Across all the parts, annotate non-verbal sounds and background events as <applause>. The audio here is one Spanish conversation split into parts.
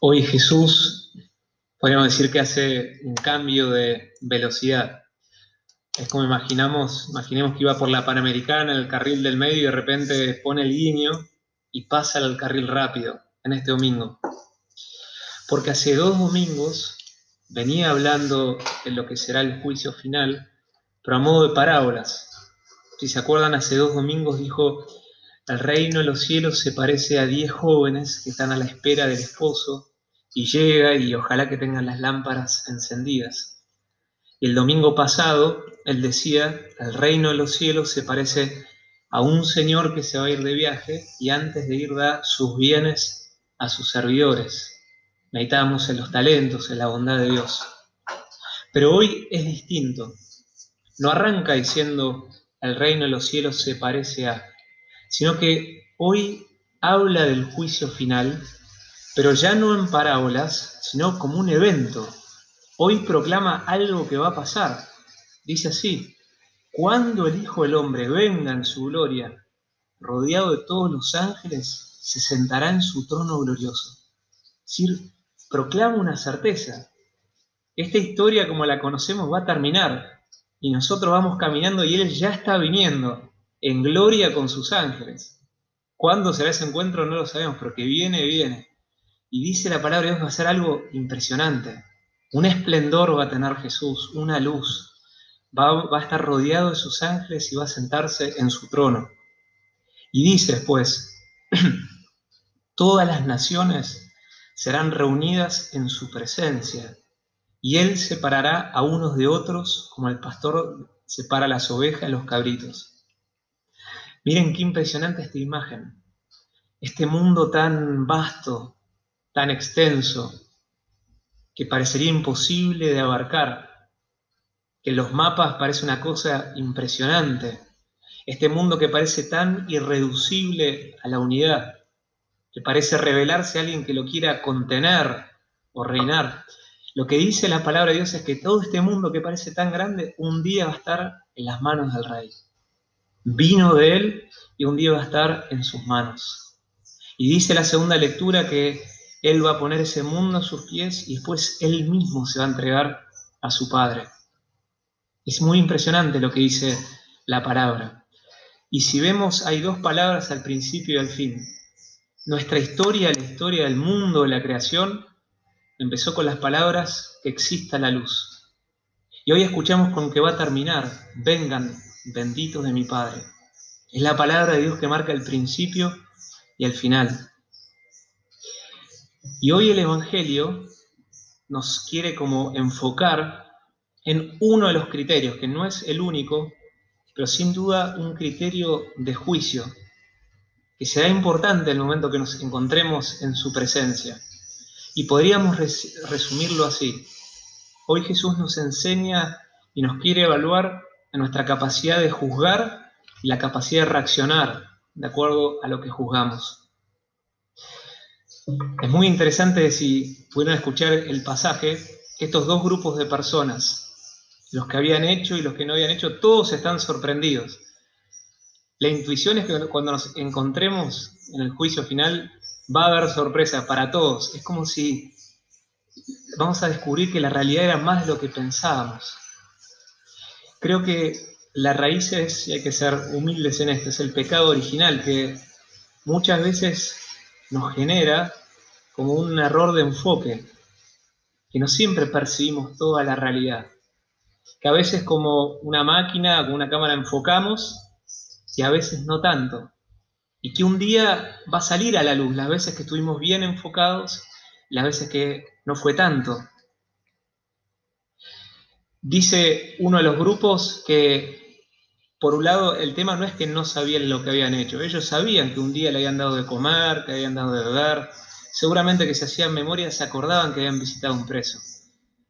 Hoy Jesús, podríamos decir que hace un cambio de velocidad. Es como imaginamos, imaginemos que iba por la Panamericana, el carril del medio, y de repente pone el guiño y pasa al carril rápido en este domingo. Porque hace dos domingos venía hablando de lo que será el juicio final, pero a modo de parábolas. Si se acuerdan, hace dos domingos dijo, el reino de los cielos se parece a diez jóvenes que están a la espera del esposo y llega y ojalá que tengan las lámparas encendidas. Y el domingo pasado él decía, el reino de los cielos se parece a un señor que se va a ir de viaje y antes de ir da sus bienes a sus servidores. Meditábamos en los talentos, en la bondad de Dios. Pero hoy es distinto. No arranca diciendo el reino de los cielos se parece a, sino que hoy habla del juicio final pero ya no en parábolas, sino como un evento. Hoy proclama algo que va a pasar. Dice así, cuando el Hijo del Hombre venga en su gloria, rodeado de todos los ángeles, se sentará en su trono glorioso. Es decir, proclama una certeza. Esta historia como la conocemos va a terminar y nosotros vamos caminando y Él ya está viniendo en gloria con sus ángeles. ¿Cuándo será ese encuentro? No lo sabemos, pero que viene, viene. Y dice la palabra de Dios va a ser algo impresionante. Un esplendor va a tener Jesús, una luz. Va, va, a estar rodeado de sus ángeles y va a sentarse en su trono. Y dice después, <clears throat> todas las naciones serán reunidas en su presencia, y él separará a unos de otros como el pastor separa las ovejas de los cabritos. Miren qué impresionante esta imagen. Este mundo tan vasto, tan extenso que parecería imposible de abarcar, que los mapas parece una cosa impresionante, este mundo que parece tan irreducible a la unidad, que parece revelarse a alguien que lo quiera contener o reinar. Lo que dice la palabra de Dios es que todo este mundo que parece tan grande, un día va a estar en las manos del rey. Vino de él y un día va a estar en sus manos. Y dice la segunda lectura que él va a poner ese mundo a sus pies y después Él mismo se va a entregar a su Padre. Es muy impresionante lo que dice la palabra. Y si vemos, hay dos palabras al principio y al fin. Nuestra historia, la historia del mundo, de la creación, empezó con las palabras que exista la luz. Y hoy escuchamos con que va a terminar, vengan, benditos de mi Padre. Es la palabra de Dios que marca el principio y el final. Y hoy el Evangelio nos quiere como enfocar en uno de los criterios, que no es el único, pero sin duda un criterio de juicio, que será importante el momento que nos encontremos en su presencia. Y podríamos resumirlo así. Hoy Jesús nos enseña y nos quiere evaluar en nuestra capacidad de juzgar y la capacidad de reaccionar de acuerdo a lo que juzgamos. Es muy interesante si pudieron escuchar el pasaje, estos dos grupos de personas, los que habían hecho y los que no habían hecho, todos están sorprendidos. La intuición es que cuando nos encontremos en el juicio final va a haber sorpresa para todos. Es como si vamos a descubrir que la realidad era más de lo que pensábamos. Creo que la raíz es, y hay que ser humildes en esto, es el pecado original que muchas veces nos genera como un error de enfoque, que no siempre percibimos toda la realidad, que a veces como una máquina, como una cámara enfocamos y a veces no tanto, y que un día va a salir a la luz las veces que estuvimos bien enfocados las veces que no fue tanto. Dice uno de los grupos que, por un lado, el tema no es que no sabían lo que habían hecho, ellos sabían que un día le habían dado de comer, que habían dado de beber, Seguramente que se hacían memoria, se acordaban que habían visitado un preso,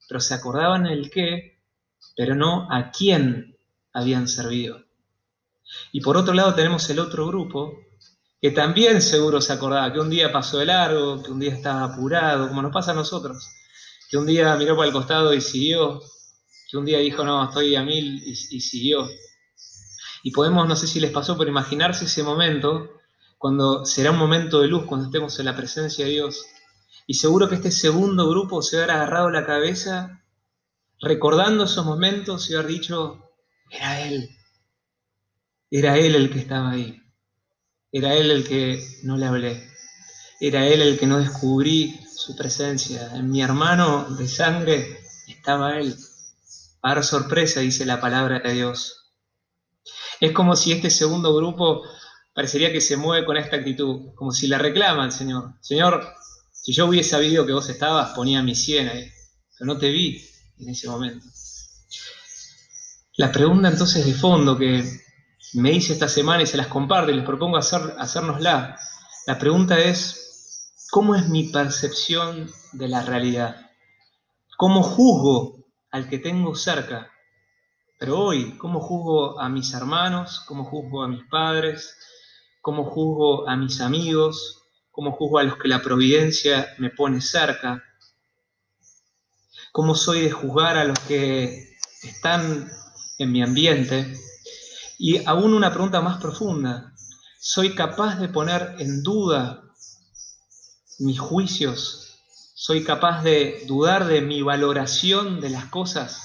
pero se acordaban el qué, pero no a quién habían servido. Y por otro lado tenemos el otro grupo, que también seguro se acordaba que un día pasó de largo, que un día estaba apurado, como nos pasa a nosotros, que un día miró para el costado y siguió, que un día dijo, no, estoy a mil y, y siguió. Y podemos, no sé si les pasó, pero imaginarse ese momento cuando será un momento de luz, cuando estemos en la presencia de Dios, Y seguro que este segundo grupo se hubiera agarrado la cabeza recordando esos momentos y haber dicho, era él, era él el que estaba ahí, era él el que no le hablé, era él el que no descubrí su presencia. En mi hermano de sangre estaba él. Para sorpresa, dice la palabra de Dios. Es como si este segundo grupo parecería que se mueve con esta actitud, como si le reclaman, Señor. Señor, si yo hubiese sabido que vos estabas, ponía mi 100 ahí, pero no te vi en ese momento. La pregunta entonces de fondo que me hice esta semana y se las comparto y les propongo hacer, hacérnosla, la pregunta es, ¿cómo es mi percepción de la realidad? ¿Cómo juzgo al que tengo cerca? Pero hoy, ¿cómo juzgo a mis hermanos? ¿Cómo juzgo a mis padres? ¿Cómo juzgo a mis amigos? ¿Cómo juzgo a los que la providencia me pone cerca? ¿Cómo soy de juzgar a los que están en mi ambiente. Y aún una pregunta más profunda, ¿soy capaz de poner en duda mis juicios? ¿Soy capaz de dudar de mi valoración de las cosas?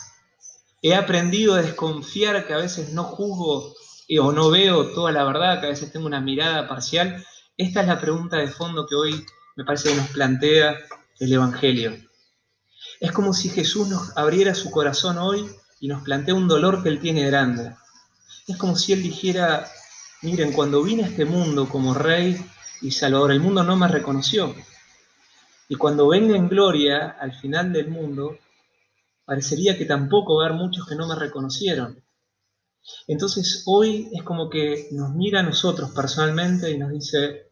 He aprendido a desconfiar que a veces no juzgo o no veo toda la verdad, que a veces tengo una mirada parcial. Esta es la pregunta de fondo que hoy me parece que nos plantea el Evangelio. Es como si Jesús nos abriera su corazón hoy y nos plantea un dolor que él tiene grande. Es como si él dijera, miren, cuando vine a este mundo como rey y salvador, el mundo no me reconoció. Y cuando venga en gloria al final del mundo, parecería que tampoco va a haber muchos que no me reconocieron. Entonces hoy es como que nos mira a nosotros personalmente y nos dice,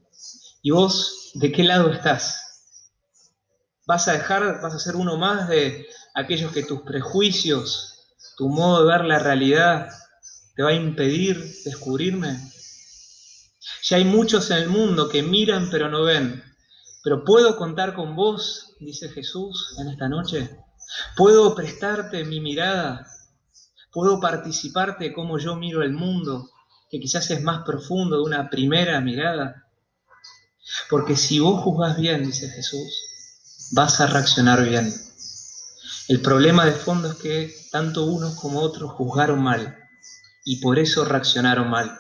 ¿y vos de qué lado estás? ¿Vas a dejar, vas a ser uno más de aquellos que tus prejuicios tu modo de ver la realidad te va a impedir descubrirme. Ya hay muchos en el mundo que miran pero no ven. Pero ¿puedo contar con vos? Dice Jesús en esta noche. ¿Puedo prestarte mi mirada? ¿Puedo participarte de cómo yo miro el mundo, que quizás es más profundo de una primera mirada? Porque si vos juzgás bien, dice Jesús, vas a reaccionar bien. El problema de fondo es que tanto unos como otros juzgaron mal y por eso reaccionaron mal.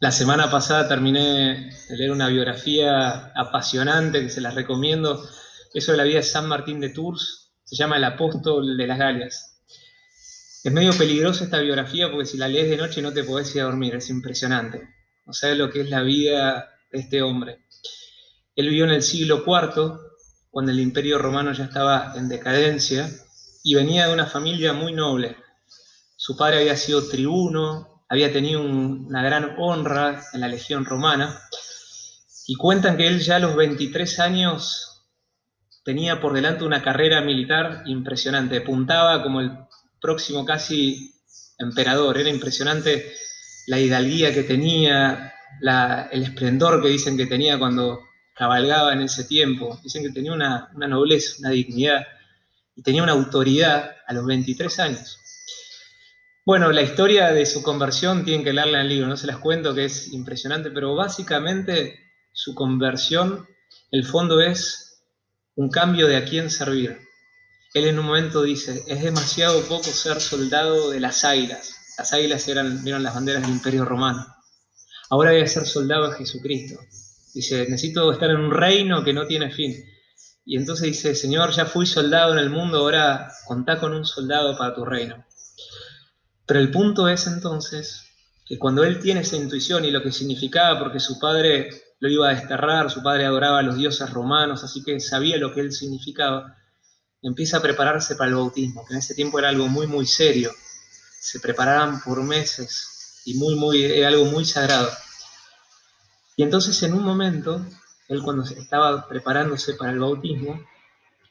La semana pasada terminé de leer una biografía apasionante que se las recomiendo. Eso de la vida de San Martín de Tours. Se llama El apóstol de las Galias. Es medio peligrosa esta biografía porque si la lees de noche no te podés ir a dormir. Es impresionante. No sabes lo que es la vida de este hombre. Él vivió en el siglo IV cuando el imperio romano ya estaba en decadencia y venía de una familia muy noble. Su padre había sido tribuno, había tenido una gran honra en la legión romana y cuentan que él ya a los 23 años tenía por delante una carrera militar impresionante, apuntaba como el próximo casi emperador, era impresionante la hidalguía que tenía, el esplendor que dicen que tenía cuando cabalgaba en ese tiempo. Dicen que tenía una, nobleza, una dignidad y tenía una autoridad a los 23 años. Bueno, la historia de su conversión tienen que leerla en el libro, no se las cuento que es impresionante, pero básicamente su conversión, el fondo es un cambio de a quién servir. Él en un momento dice, es demasiado poco ser soldado de las águilas. Las águilas eran, eran las banderas del imperio romano. Ahora voy a ser soldado de Jesucristo. Dice, necesito estar en un reino que no tiene fin. Y entonces dice, Señor, ya fui soldado en el mundo, ahora contá con un soldado para tu reino. Pero el punto es entonces que cuando él tiene esa intuición y lo que significaba, porque su padre lo iba a desterrar, su padre adoraba a los dioses romanos, así que sabía lo que él significaba, empieza a prepararse para el bautismo, que en ese tiempo era algo muy, muy serio. Se preparaban por meses y muy, muy, era algo muy sagrado. Y entonces en un momento, él cuando estaba preparándose para el bautismo,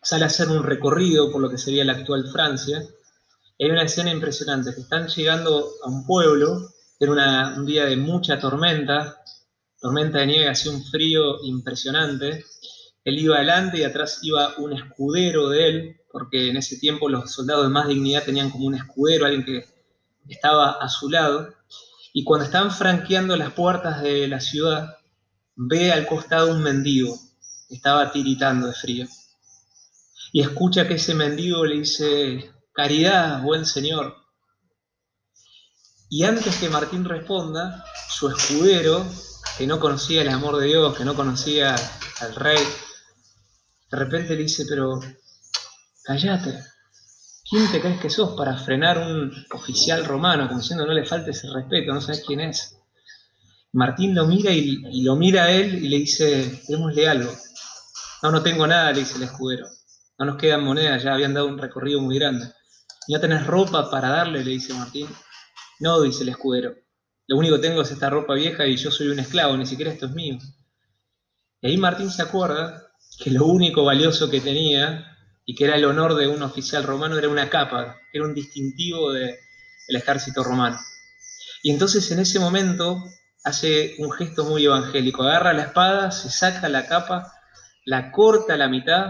sale a hacer un recorrido por lo que sería la actual Francia. Hay una escena impresionante, que están llegando a un pueblo, era un día de mucha tormenta, tormenta de nieve, hacía un frío impresionante. Él iba adelante y atrás iba un escudero de él, porque en ese tiempo los soldados de más dignidad tenían como un escudero, alguien que estaba a su lado. Y cuando estaban franqueando las puertas de la ciudad, ve al costado un mendigo, estaba tiritando de frío. Y escucha que ese mendigo le dice, caridad, buen señor. Y antes que Martín responda, su escudero, que no conocía el amor de Dios, que no conocía al rey, de repente le dice, pero callate, ¿quién te crees que sos para frenar un oficial romano, como diciendo no le falte ese respeto, no sabes quién es? Martín lo mira y, lo mira a él y le dice, démosle algo. No, no tengo nada, le dice el escudero. No nos quedan monedas, ya habían dado un recorrido muy grande. ¿No tenés ropa para darle? le dice Martín. No, dice el escudero. Lo único que tengo es esta ropa vieja y yo soy un esclavo, ni siquiera esto es mío. Y ahí Martín se acuerda que lo único valioso que tenía y que era el honor de un oficial romano era una capa, era un distintivo del ejército romano. Y entonces en ese momento hace un gesto muy evangélico, agarra la espada, se saca la capa, la corta a la mitad,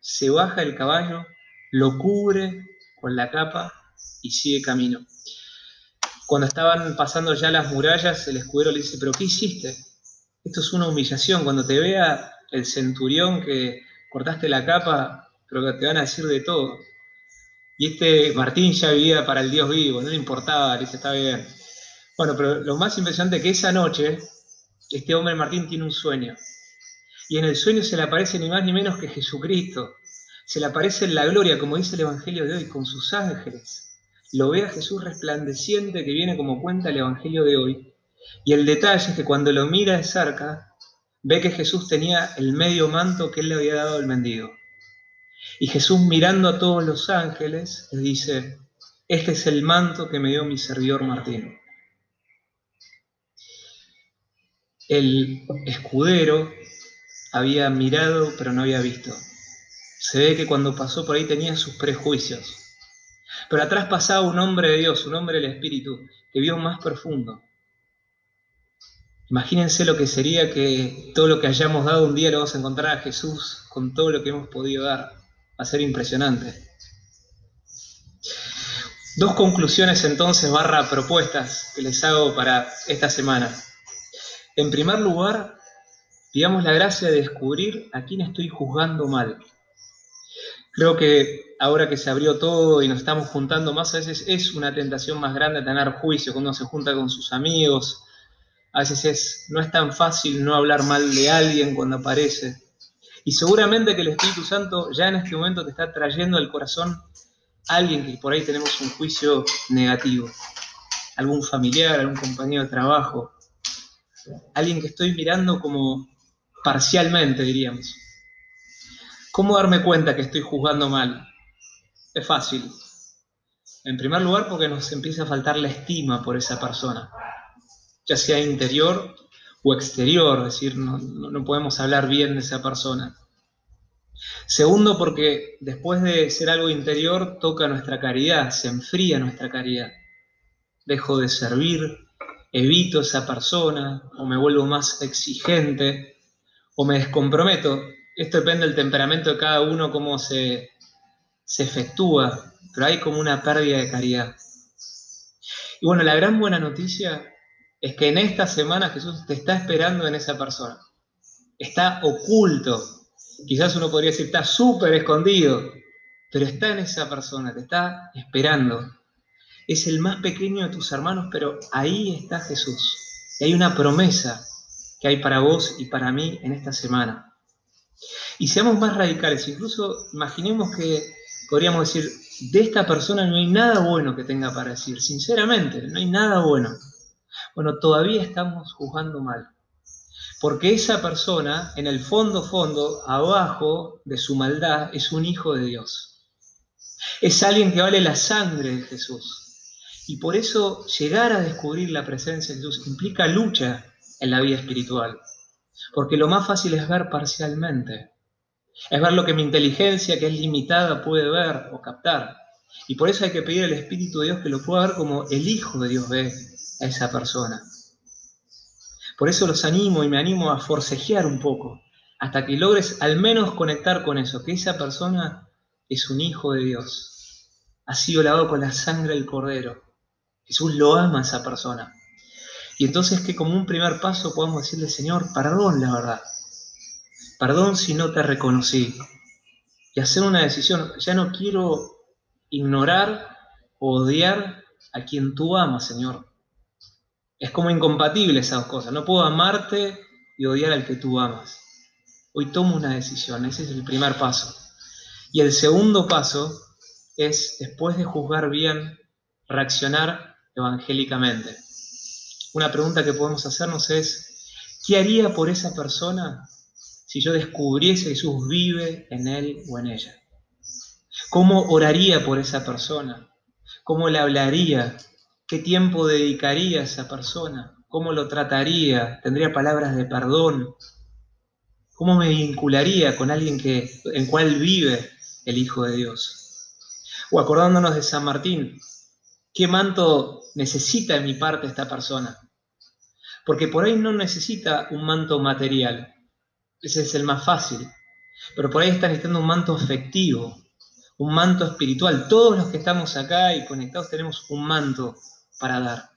se baja el caballo, lo cubre con la capa y sigue camino. Cuando estaban pasando ya las murallas, el escudero le dice, pero ¿qué hiciste? Esto es una humillación. Cuando te vea el centurión que cortaste la capa, creo que te van a decir de todo. Y este Martín ya vivía para el Dios vivo, no le importaba, le dice, está bien. Bueno, pero lo más impresionante es que esa noche, este hombre Martín tiene un sueño. Y en el sueño se le aparece ni más ni menos que Jesucristo. Se le aparece en la gloria, como dice el Evangelio de hoy, con sus ángeles. Lo ve a Jesús resplandeciente que viene como cuenta el Evangelio de hoy. Y el detalle es que cuando lo mira de cerca, ve que Jesús tenía el medio manto que él le había dado al mendigo. Y Jesús mirando a todos los ángeles, le dice, este es el manto que me dio mi servidor Martín. El escudero había mirado pero no había visto. Se ve que cuando pasó por ahí tenía sus prejuicios. Pero atrás pasaba un hombre de Dios, un hombre del Espíritu, que vio más profundo. Imagínense lo que sería que todo lo que hayamos dado un día lo vamos a encontrar a Jesús con todo lo que hemos podido dar. Va a ser impresionante. Dos conclusiones entonces, barra propuestas que les hago para esta semana. En primer lugar, pidamos la gracia de descubrir a quién estoy juzgando mal. Creo que ahora que se abrió todo y nos estamos juntando más, a veces es una tentación más grande tener juicio cuando uno se junta con sus amigos. A veces es, no es tan fácil no hablar mal de alguien cuando aparece. Y seguramente que el Espíritu Santo ya en este momento te está trayendo al corazón a alguien que por ahí tenemos un juicio negativo. Algún familiar, algún compañero de trabajo, alguien que estoy mirando como parcialmente, diríamos. ¿Cómo darme cuenta que estoy juzgando mal? Es fácil. En primer lugar, porque nos empieza a faltar la estima por esa persona, ya sea interior o exterior, es decir, no, no podemos hablar bien de esa persona. Segundo, porque después de ser algo interior, toca nuestra caridad, se enfría nuestra caridad. Dejo de servir, evito esa persona o me vuelvo más exigente o me descomprometo. Esto depende del temperamento de cada uno, cómo se, se efectúa, pero hay como una pérdida de caridad. Y bueno, la gran buena noticia es que en esta semana Jesús te está esperando en esa persona. Está oculto. Quizás uno podría decir, está súper escondido, pero está en esa persona, te está esperando es el más pequeño de tus hermanos, pero ahí está Jesús. Y hay una promesa que hay para vos y para mí en esta semana. Y seamos más radicales, incluso imaginemos que podríamos decir, de esta persona no hay nada bueno que tenga para decir, sinceramente, no hay nada bueno. Bueno, todavía estamos juzgando mal. Porque esa persona, en el fondo, fondo, abajo de su maldad, es un hijo de Dios. Es alguien que vale la sangre de Jesús. Y por eso llegar a descubrir la presencia de Jesús implica lucha en la vida espiritual. Porque lo más fácil es ver parcialmente. Es ver lo que mi inteligencia, que es limitada, puede ver o captar. Y por eso hay que pedir al Espíritu de Dios que lo pueda ver como el Hijo de Dios ve a esa persona. Por eso los animo y me animo a forcejear un poco, hasta que logres al menos conectar con eso, que esa persona es un Hijo de Dios. Ha sido lavado con la sangre del Cordero Jesús lo ama a esa persona. Y entonces que como un primer paso podamos decirle, Señor, perdón la verdad. Perdón si no te reconocí. Y hacer una decisión. Ya no quiero ignorar o odiar a quien tú amas, Señor. Es como incompatible esas dos cosas. No puedo amarte y odiar al que tú amas. Hoy tomo una decisión. Ese es el primer paso. Y el segundo paso es, después de juzgar bien, reaccionar evangélicamente. Una pregunta que podemos hacernos es, ¿qué haría por esa persona si yo descubriese que Jesús vive en él o en ella? ¿Cómo oraría por esa persona? ¿Cómo le hablaría? ¿Qué tiempo dedicaría a esa persona? ¿Cómo lo trataría? ¿Tendría palabras de perdón? ¿Cómo me vincularía con alguien que, en cual vive el Hijo de Dios? O acordándonos de San Martín, ¿qué manto necesita de mi parte esta persona? Porque por ahí no necesita un manto material, ese es el más fácil, pero por ahí está necesitando un manto afectivo, un manto espiritual. Todos los que estamos acá y conectados tenemos un manto para dar.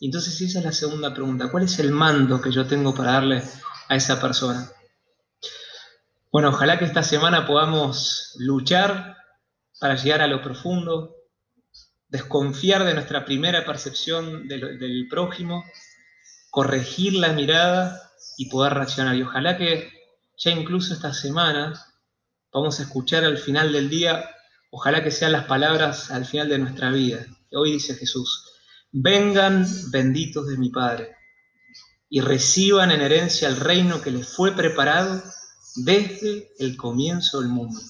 Y entonces esa es la segunda pregunta, ¿cuál es el manto que yo tengo para darle a esa persona? Bueno, ojalá que esta semana podamos luchar para llegar a lo profundo, desconfiar de nuestra primera percepción del, prójimo, corregir la mirada y poder reaccionar. Y ojalá que ya incluso esta semana vamos a escuchar al final del día, ojalá que sean las palabras al final de nuestra vida. Hoy dice Jesús, vengan benditos de mi Padre y reciban en herencia el reino que les fue preparado desde el comienzo del mundo.